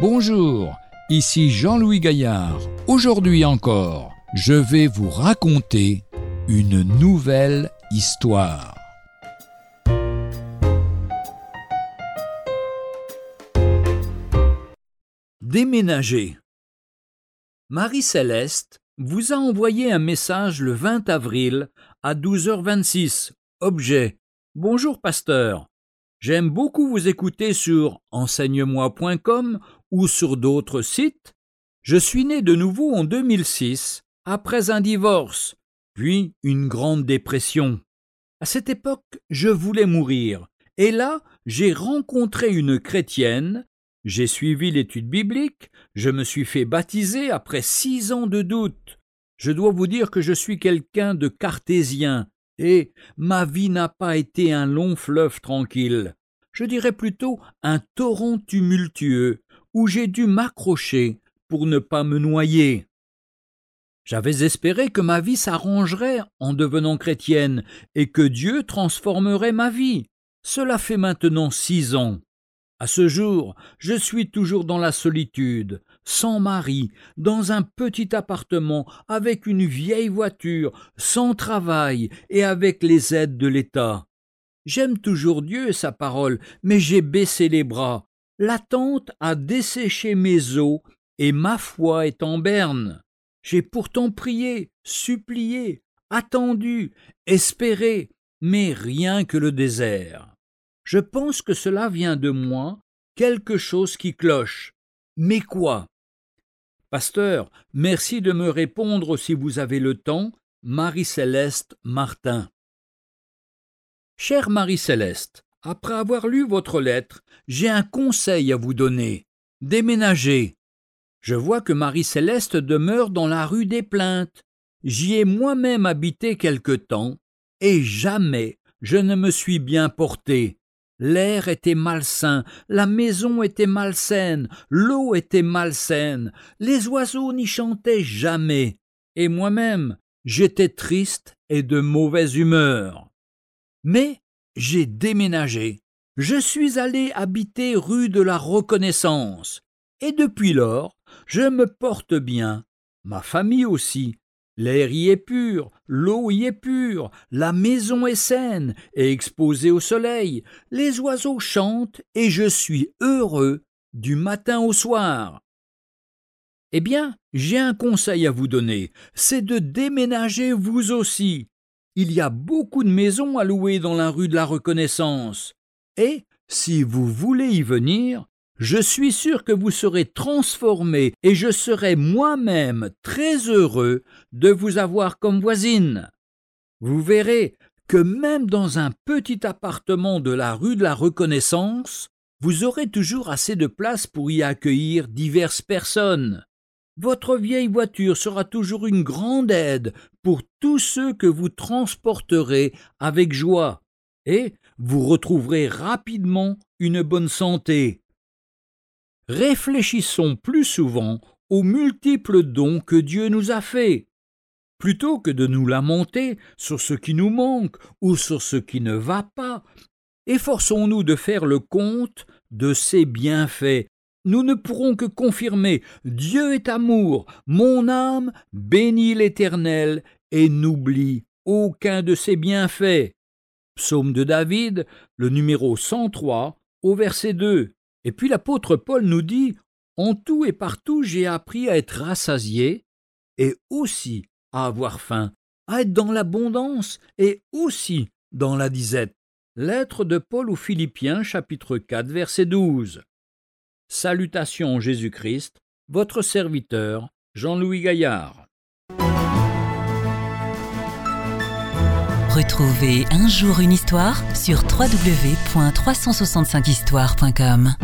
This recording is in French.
Bonjour, ici Jean-Louis Gaillard. Aujourd'hui encore, je vais vous raconter une nouvelle histoire. Déménager. Marie-Céleste vous a envoyé un message le 20 avril à 12h26. Objet. Bonjour pasteur. J'aime beaucoup vous écouter sur enseigne-moi.com ou sur d'autres sites. Je suis né de nouveau en 2006, après un divorce, puis une grande dépression. À cette époque, je voulais mourir, et là, j'ai rencontré une chrétienne, j'ai suivi l'étude biblique, je me suis fait baptiser après six ans de doute. Je dois vous dire que je suis quelqu'un de cartésien, et ma vie n'a pas été un long fleuve tranquille. Je dirais plutôt un torrent tumultueux, où j'ai dû m'accrocher pour ne pas me noyer. J'avais espéré que ma vie s'arrangerait en devenant chrétienne et que Dieu transformerait ma vie. Cela fait maintenant six ans. À ce jour, je suis toujours dans la solitude, sans mari, dans un petit appartement, avec une vieille voiture, sans travail et avec les aides de l'État. J'aime toujours Dieu et sa parole, mais j'ai baissé les bras. L'attente a desséché mes os et ma foi est en berne. J'ai pourtant prié, supplié, attendu, espéré, mais rien que le désert. Je pense que cela vient de moi, quelque chose qui cloche. Mais quoi? Pasteur, merci de me répondre si vous avez le temps. Marie-Céleste Martin. Chère Marie-Céleste, après avoir lu votre lettre, j'ai un conseil à vous donner. Déménagez. Je vois que Marie-Céleste demeure dans la rue des Plaintes. J'y ai moi-même habité quelque temps, et jamais je ne me suis bien porté. L'air était malsain, la maison était malsaine, l'eau était malsaine, les oiseaux n'y chantaient jamais, et moi-même j'étais triste et de mauvaise humeur. Mais j'ai déménagé. Je suis allé habiter rue de la Reconnaissance, et depuis lors je me porte bien, ma famille aussi, L'air y est pur, l'eau y est pure, la maison est saine et exposée au soleil, les oiseaux chantent et je suis heureux du matin au soir. Eh bien, j'ai un conseil à vous donner, c'est de déménager vous aussi. Il y a beaucoup de maisons à louer dans la rue de la Reconnaissance. Et, si vous voulez y venir, je suis sûr que vous serez transformé et je serai moi-même très heureux de vous avoir comme voisine. Vous verrez que même dans un petit appartement de la rue de la Reconnaissance, vous aurez toujours assez de place pour y accueillir diverses personnes. Votre vieille voiture sera toujours une grande aide pour tous ceux que vous transporterez avec joie, et vous retrouverez rapidement une bonne santé réfléchissons plus souvent aux multiples dons que Dieu nous a faits. Plutôt que de nous lamenter sur ce qui nous manque ou sur ce qui ne va pas, efforçons-nous de faire le compte de ses bienfaits. Nous ne pourrons que confirmer Dieu est amour, mon âme bénit l'Éternel et n'oublie aucun de ses bienfaits. Psaume de David, le numéro 103, au verset 2. Et puis l'apôtre Paul nous dit En tout et partout j'ai appris à être rassasié et aussi à avoir faim, à être dans l'abondance et aussi dans la disette. Lettre de Paul aux Philippiens, chapitre 4, verset 12. Salutations Jésus-Christ, votre serviteur, Jean-Louis Gaillard. Retrouvez un jour une histoire sur www.365histoire.com.